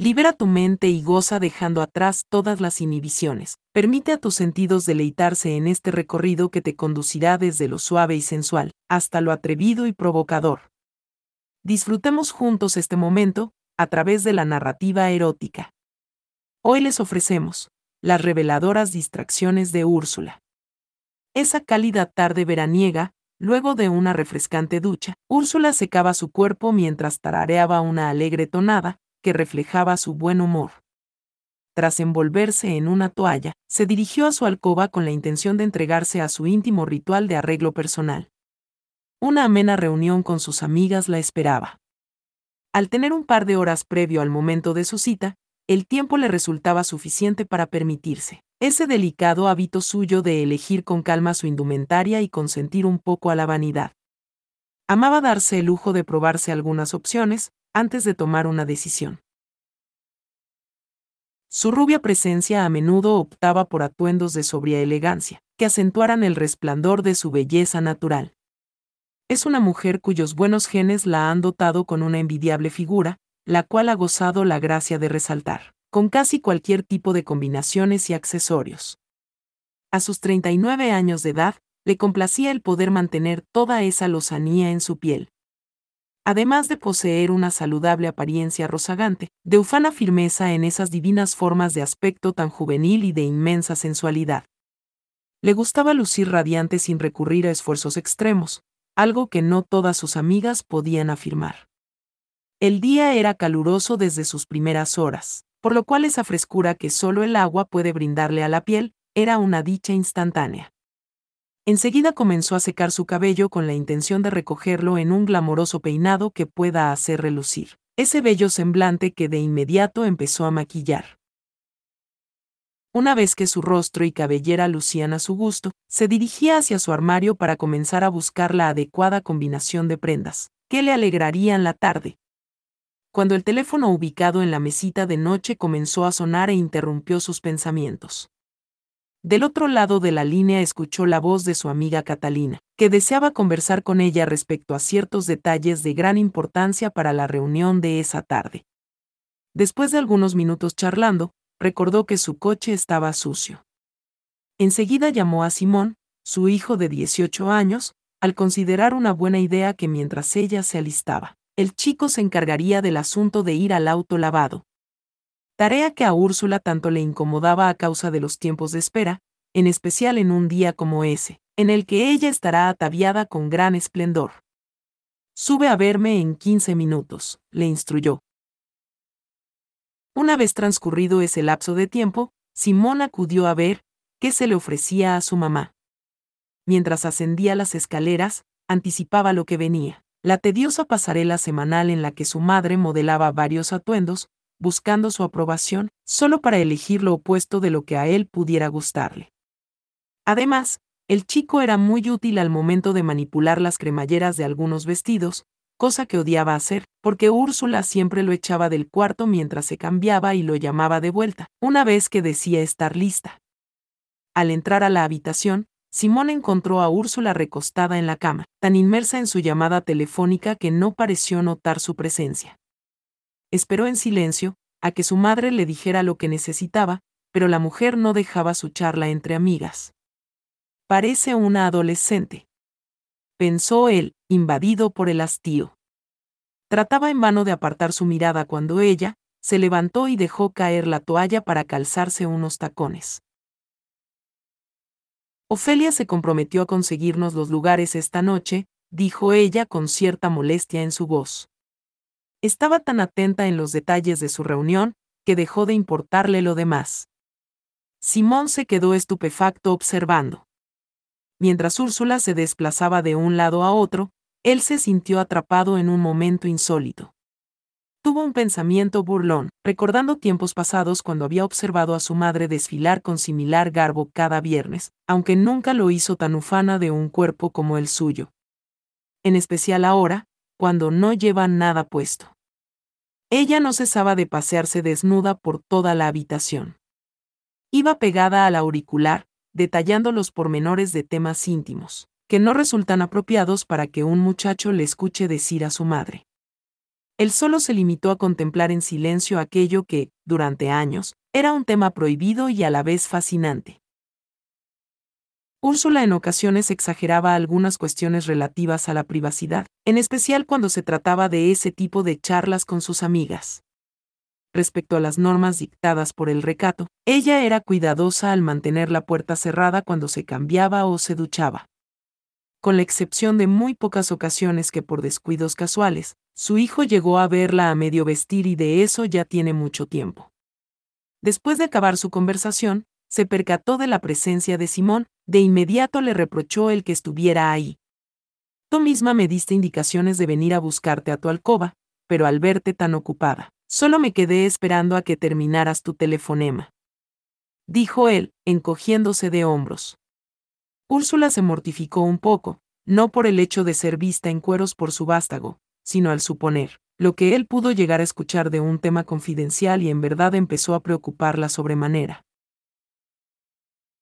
Libera tu mente y goza dejando atrás todas las inhibiciones. Permite a tus sentidos deleitarse en este recorrido que te conducirá desde lo suave y sensual hasta lo atrevido y provocador. Disfrutemos juntos este momento a través de la narrativa erótica. Hoy les ofrecemos las reveladoras distracciones de Úrsula. Esa cálida tarde veraniega, luego de una refrescante ducha, Úrsula secaba su cuerpo mientras tarareaba una alegre tonada que reflejaba su buen humor. Tras envolverse en una toalla, se dirigió a su alcoba con la intención de entregarse a su íntimo ritual de arreglo personal. Una amena reunión con sus amigas la esperaba. Al tener un par de horas previo al momento de su cita, el tiempo le resultaba suficiente para permitirse ese delicado hábito suyo de elegir con calma su indumentaria y consentir un poco a la vanidad. Amaba darse el lujo de probarse algunas opciones antes de tomar una decisión. Su rubia presencia a menudo optaba por atuendos de sobria elegancia, que acentuaran el resplandor de su belleza natural. Es una mujer cuyos buenos genes la han dotado con una envidiable figura, la cual ha gozado la gracia de resaltar, con casi cualquier tipo de combinaciones y accesorios. A sus 39 años de edad, le complacía el poder mantener toda esa lozanía en su piel. Además de poseer una saludable apariencia rozagante, de ufana firmeza en esas divinas formas de aspecto tan juvenil y de inmensa sensualidad. Le gustaba lucir radiante sin recurrir a esfuerzos extremos, algo que no todas sus amigas podían afirmar. El día era caluroso desde sus primeras horas, por lo cual esa frescura que solo el agua puede brindarle a la piel era una dicha instantánea. Enseguida comenzó a secar su cabello con la intención de recogerlo en un glamoroso peinado que pueda hacer relucir ese bello semblante que de inmediato empezó a maquillar. Una vez que su rostro y cabellera lucían a su gusto, se dirigía hacia su armario para comenzar a buscar la adecuada combinación de prendas, que le alegrarían la tarde, cuando el teléfono ubicado en la mesita de noche comenzó a sonar e interrumpió sus pensamientos. Del otro lado de la línea escuchó la voz de su amiga Catalina, que deseaba conversar con ella respecto a ciertos detalles de gran importancia para la reunión de esa tarde. Después de algunos minutos charlando, recordó que su coche estaba sucio. Enseguida llamó a Simón, su hijo de 18 años, al considerar una buena idea que mientras ella se alistaba, el chico se encargaría del asunto de ir al auto lavado. Tarea que a Úrsula tanto le incomodaba a causa de los tiempos de espera, en especial en un día como ese, en el que ella estará ataviada con gran esplendor. Sube a verme en 15 minutos, le instruyó. Una vez transcurrido ese lapso de tiempo, Simón acudió a ver qué se le ofrecía a su mamá. Mientras ascendía las escaleras, anticipaba lo que venía la tediosa pasarela semanal en la que su madre modelaba varios atuendos, buscando su aprobación, solo para elegir lo opuesto de lo que a él pudiera gustarle. Además, el chico era muy útil al momento de manipular las cremalleras de algunos vestidos, cosa que odiaba hacer, porque Úrsula siempre lo echaba del cuarto mientras se cambiaba y lo llamaba de vuelta, una vez que decía estar lista. Al entrar a la habitación, Simón encontró a Úrsula recostada en la cama, tan inmersa en su llamada telefónica que no pareció notar su presencia. Esperó en silencio, a que su madre le dijera lo que necesitaba, pero la mujer no dejaba su charla entre amigas. Parece una adolescente. Pensó él, invadido por el hastío. Trataba en vano de apartar su mirada cuando ella, se levantó y dejó caer la toalla para calzarse unos tacones. Ofelia se comprometió a conseguirnos los lugares esta noche, dijo ella con cierta molestia en su voz. Estaba tan atenta en los detalles de su reunión, que dejó de importarle lo demás. Simón se quedó estupefacto observando. Mientras Úrsula se desplazaba de un lado a otro, él se sintió atrapado en un momento insólito. Tuvo un pensamiento burlón, recordando tiempos pasados cuando había observado a su madre desfilar con similar garbo cada viernes, aunque nunca lo hizo tan ufana de un cuerpo como el suyo. En especial ahora, cuando no lleva nada puesto. Ella no cesaba de pasearse desnuda por toda la habitación. Iba pegada al auricular, detallando los pormenores de temas íntimos, que no resultan apropiados para que un muchacho le escuche decir a su madre. él solo se limitó a contemplar en silencio aquello que, durante años, era un tema prohibido y a la vez fascinante. Úrsula en ocasiones exageraba algunas cuestiones relativas a la privacidad, en especial cuando se trataba de ese tipo de charlas con sus amigas. Respecto a las normas dictadas por el recato, ella era cuidadosa al mantener la puerta cerrada cuando se cambiaba o se duchaba. Con la excepción de muy pocas ocasiones que por descuidos casuales, su hijo llegó a verla a medio vestir y de eso ya tiene mucho tiempo. Después de acabar su conversación, se percató de la presencia de Simón, de inmediato le reprochó el que estuviera ahí. Tú misma me diste indicaciones de venir a buscarte a tu alcoba, pero al verte tan ocupada, solo me quedé esperando a que terminaras tu telefonema. Dijo él, encogiéndose de hombros. Úrsula se mortificó un poco, no por el hecho de ser vista en cueros por su vástago, sino al suponer, lo que él pudo llegar a escuchar de un tema confidencial y en verdad empezó a preocuparla sobremanera.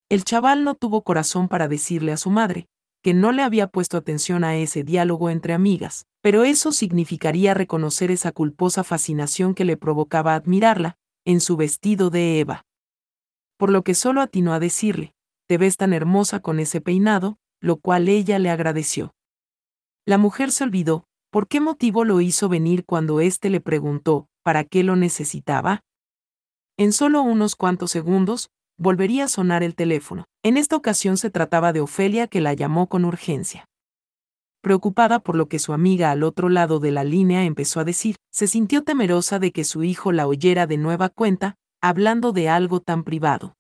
El chaval no tuvo corazón para decirle a su madre, que no le había puesto atención a ese diálogo entre amigas, pero eso significaría reconocer esa culposa fascinación que le provocaba admirarla, en su vestido de Eva. Por lo que solo atinó a decirle, te ves tan hermosa con ese peinado, lo cual ella le agradeció. La mujer se olvidó, ¿por qué motivo lo hizo venir cuando éste le preguntó, ¿para qué lo necesitaba? En solo unos cuantos segundos, volvería a sonar el teléfono. En esta ocasión se trataba de Ofelia que la llamó con urgencia. Preocupada por lo que su amiga al otro lado de la línea empezó a decir, se sintió temerosa de que su hijo la oyera de nueva cuenta, hablando de algo tan privado.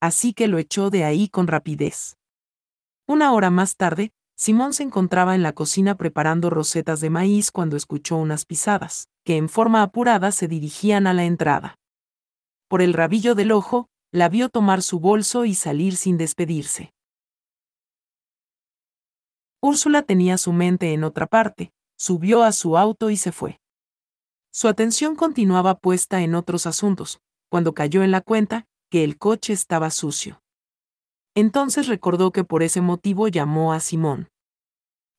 Así que lo echó de ahí con rapidez. Una hora más tarde, Simón se encontraba en la cocina preparando rosetas de maíz cuando escuchó unas pisadas, que en forma apurada se dirigían a la entrada. Por el rabillo del ojo, la vio tomar su bolso y salir sin despedirse. Úrsula tenía su mente en otra parte, subió a su auto y se fue. Su atención continuaba puesta en otros asuntos, cuando cayó en la cuenta que el coche estaba sucio. Entonces recordó que por ese motivo llamó a Simón.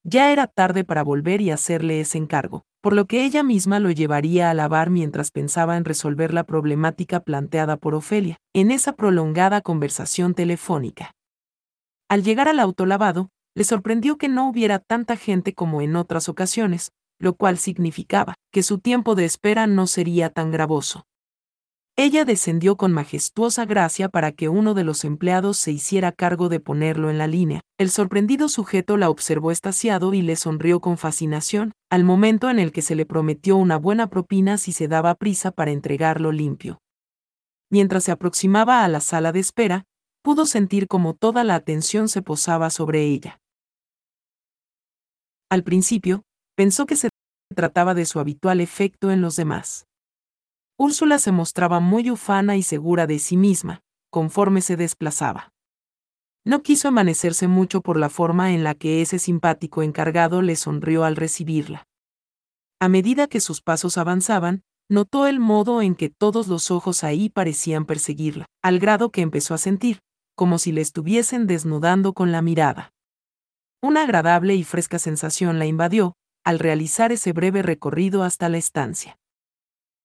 Ya era tarde para volver y hacerle ese encargo, por lo que ella misma lo llevaría a lavar mientras pensaba en resolver la problemática planteada por Ofelia, en esa prolongada conversación telefónica. Al llegar al auto lavado, le sorprendió que no hubiera tanta gente como en otras ocasiones, lo cual significaba que su tiempo de espera no sería tan gravoso. Ella descendió con majestuosa gracia para que uno de los empleados se hiciera cargo de ponerlo en la línea. El sorprendido sujeto la observó estaciado y le sonrió con fascinación, al momento en el que se le prometió una buena propina si se daba prisa para entregarlo limpio. Mientras se aproximaba a la sala de espera, pudo sentir como toda la atención se posaba sobre ella. Al principio, pensó que se trataba de su habitual efecto en los demás. Úrsula se mostraba muy ufana y segura de sí misma, conforme se desplazaba. No quiso amanecerse mucho por la forma en la que ese simpático encargado le sonrió al recibirla. A medida que sus pasos avanzaban, notó el modo en que todos los ojos ahí parecían perseguirla, al grado que empezó a sentir, como si le estuviesen desnudando con la mirada. Una agradable y fresca sensación la invadió, al realizar ese breve recorrido hasta la estancia.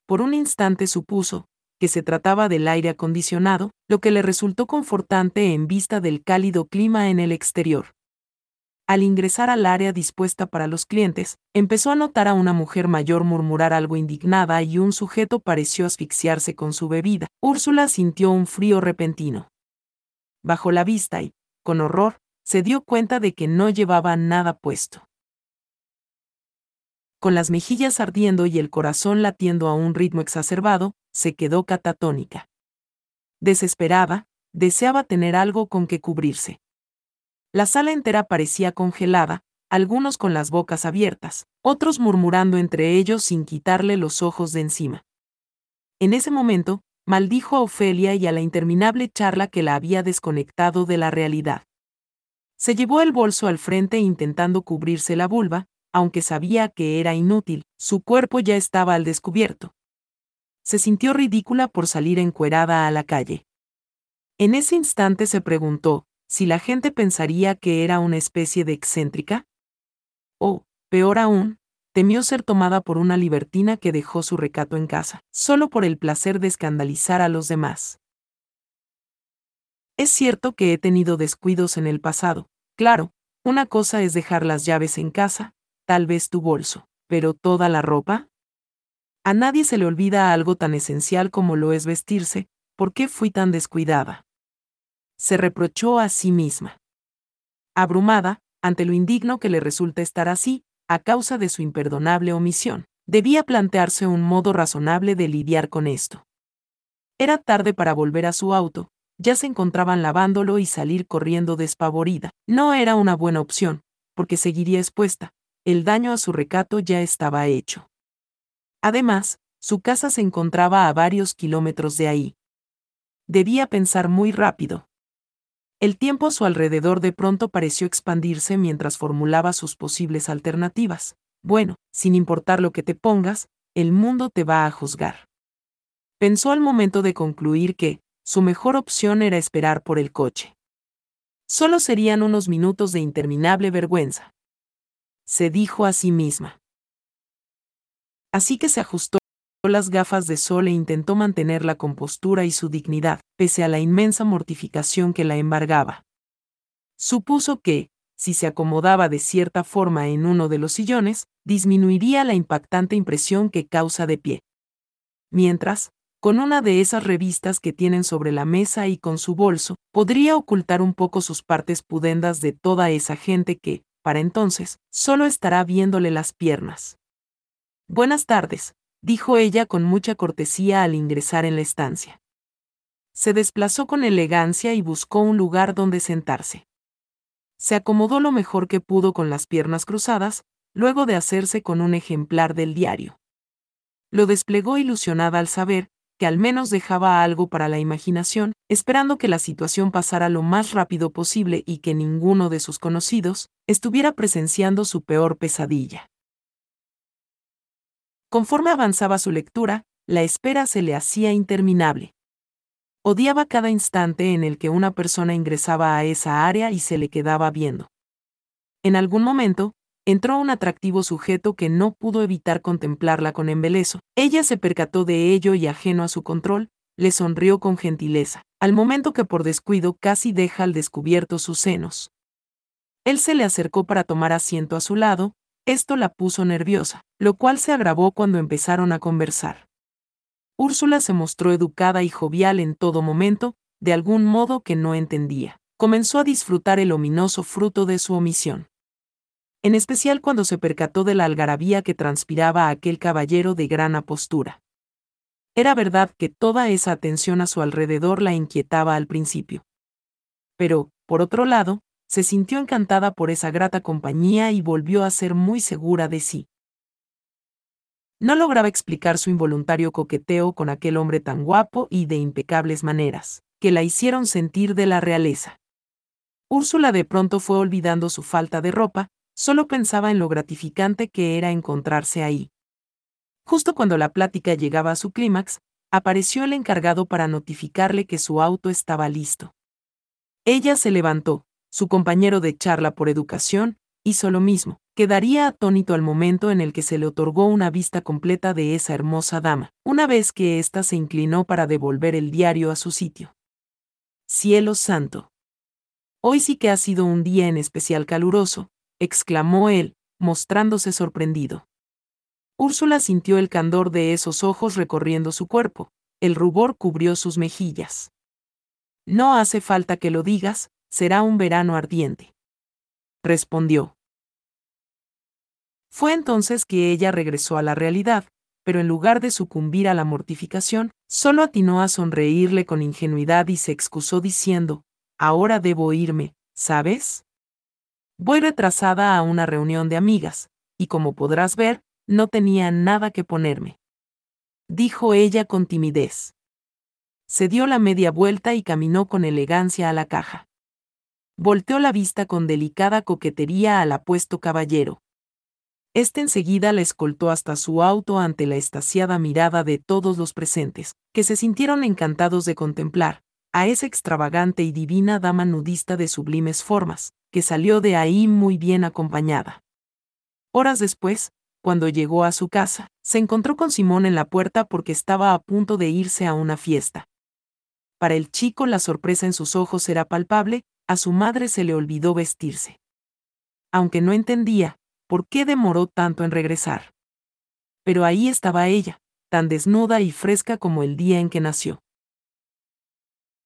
Por un instante supuso que se trataba del aire acondicionado, lo que le resultó confortante en vista del cálido clima en el exterior. Al ingresar al área dispuesta para los clientes, empezó a notar a una mujer mayor murmurar algo indignada y un sujeto pareció asfixiarse con su bebida. Úrsula sintió un frío repentino. Bajó la vista y, con horror, se dio cuenta de que no llevaba nada puesto con las mejillas ardiendo y el corazón latiendo a un ritmo exacerbado, se quedó catatónica. Desesperada, deseaba tener algo con que cubrirse. La sala entera parecía congelada, algunos con las bocas abiertas, otros murmurando entre ellos sin quitarle los ojos de encima. En ese momento, maldijo a Ofelia y a la interminable charla que la había desconectado de la realidad. Se llevó el bolso al frente intentando cubrirse la vulva, aunque sabía que era inútil, su cuerpo ya estaba al descubierto. Se sintió ridícula por salir encuerada a la calle. En ese instante se preguntó si la gente pensaría que era una especie de excéntrica. O, peor aún, temió ser tomada por una libertina que dejó su recato en casa, solo por el placer de escandalizar a los demás. Es cierto que he tenido descuidos en el pasado, claro, una cosa es dejar las llaves en casa, tal vez tu bolso, pero toda la ropa. A nadie se le olvida algo tan esencial como lo es vestirse, ¿por qué fui tan descuidada? Se reprochó a sí misma. Abrumada, ante lo indigno que le resulta estar así, a causa de su imperdonable omisión, debía plantearse un modo razonable de lidiar con esto. Era tarde para volver a su auto, ya se encontraban lavándolo y salir corriendo despavorida. No era una buena opción, porque seguiría expuesta, el daño a su recato ya estaba hecho. Además, su casa se encontraba a varios kilómetros de ahí. Debía pensar muy rápido. El tiempo a su alrededor de pronto pareció expandirse mientras formulaba sus posibles alternativas. Bueno, sin importar lo que te pongas, el mundo te va a juzgar. Pensó al momento de concluir que, su mejor opción era esperar por el coche. Solo serían unos minutos de interminable vergüenza. Se dijo a sí misma. Así que se ajustó las gafas de sol e intentó mantener la compostura y su dignidad, pese a la inmensa mortificación que la embargaba. Supuso que, si se acomodaba de cierta forma en uno de los sillones, disminuiría la impactante impresión que causa de pie. Mientras, con una de esas revistas que tienen sobre la mesa y con su bolso, podría ocultar un poco sus partes pudendas de toda esa gente que, para entonces, solo estará viéndole las piernas. Buenas tardes, dijo ella con mucha cortesía al ingresar en la estancia. Se desplazó con elegancia y buscó un lugar donde sentarse. Se acomodó lo mejor que pudo con las piernas cruzadas, luego de hacerse con un ejemplar del diario. Lo desplegó ilusionada al saber que al menos dejaba algo para la imaginación, esperando que la situación pasara lo más rápido posible y que ninguno de sus conocidos estuviera presenciando su peor pesadilla. Conforme avanzaba su lectura, la espera se le hacía interminable. Odiaba cada instante en el que una persona ingresaba a esa área y se le quedaba viendo. En algún momento, entró un atractivo sujeto que no pudo evitar contemplarla con embeleso. Ella se percató de ello y ajeno a su control, le sonrió con gentileza, al momento que por descuido casi deja al descubierto sus senos. Él se le acercó para tomar asiento a su lado, esto la puso nerviosa, lo cual se agravó cuando empezaron a conversar. Úrsula se mostró educada y jovial en todo momento, de algún modo que no entendía. Comenzó a disfrutar el ominoso fruto de su omisión. En especial cuando se percató de la algarabía que transpiraba aquel caballero de gran apostura. Era verdad que toda esa atención a su alrededor la inquietaba al principio. Pero, por otro lado, se sintió encantada por esa grata compañía y volvió a ser muy segura de sí. No lograba explicar su involuntario coqueteo con aquel hombre tan guapo y de impecables maneras, que la hicieron sentir de la realeza. Úrsula de pronto fue olvidando su falta de ropa, solo pensaba en lo gratificante que era encontrarse ahí. Justo cuando la plática llegaba a su clímax, apareció el encargado para notificarle que su auto estaba listo. Ella se levantó, su compañero de charla por educación, hizo lo mismo. Quedaría atónito al momento en el que se le otorgó una vista completa de esa hermosa dama, una vez que ésta se inclinó para devolver el diario a su sitio. Cielo santo. Hoy sí que ha sido un día en especial caluroso, exclamó él, mostrándose sorprendido. Úrsula sintió el candor de esos ojos recorriendo su cuerpo, el rubor cubrió sus mejillas. No hace falta que lo digas, será un verano ardiente. Respondió. Fue entonces que ella regresó a la realidad, pero en lugar de sucumbir a la mortificación, solo atinó a sonreírle con ingenuidad y se excusó diciendo, Ahora debo irme, ¿sabes? Voy retrasada a una reunión de amigas, y como podrás ver, no tenía nada que ponerme. Dijo ella con timidez. Se dio la media vuelta y caminó con elegancia a la caja. Volteó la vista con delicada coquetería al apuesto caballero. Este enseguida la escoltó hasta su auto ante la estaciada mirada de todos los presentes, que se sintieron encantados de contemplar a esa extravagante y divina dama nudista de sublimes formas, que salió de ahí muy bien acompañada. Horas después, cuando llegó a su casa, se encontró con Simón en la puerta porque estaba a punto de irse a una fiesta. Para el chico la sorpresa en sus ojos era palpable, a su madre se le olvidó vestirse. Aunque no entendía, por qué demoró tanto en regresar. Pero ahí estaba ella, tan desnuda y fresca como el día en que nació.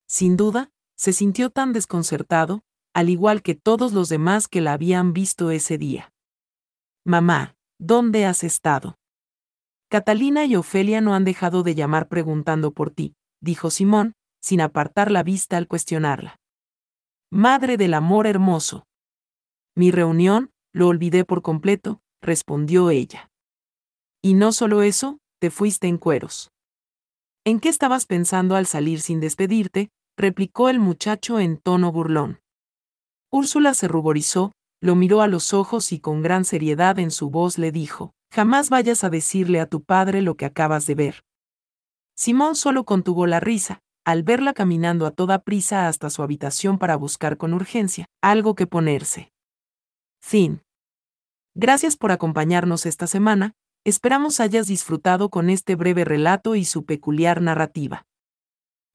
Sin duda, se sintió tan desconcertado, al igual que todos los demás que la habían visto ese día. Mamá, ¿dónde has estado? Catalina y Ofelia no han dejado de llamar preguntando por ti, dijo Simón, sin apartar la vista al cuestionarla. Madre del amor hermoso. Mi reunión, lo olvidé por completo, respondió ella. Y no solo eso, te fuiste en cueros. ¿En qué estabas pensando al salir sin despedirte? replicó el muchacho en tono burlón. Úrsula se ruborizó, lo miró a los ojos y con gran seriedad en su voz le dijo, Jamás vayas a decirle a tu padre lo que acabas de ver. Simón solo contuvo la risa, al verla caminando a toda prisa hasta su habitación para buscar con urgencia algo que ponerse. Fin. Gracias por acompañarnos esta semana, esperamos hayas disfrutado con este breve relato y su peculiar narrativa.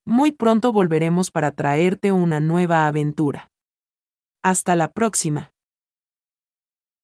Muy pronto volveremos para traerte una nueva aventura. Hasta la próxima.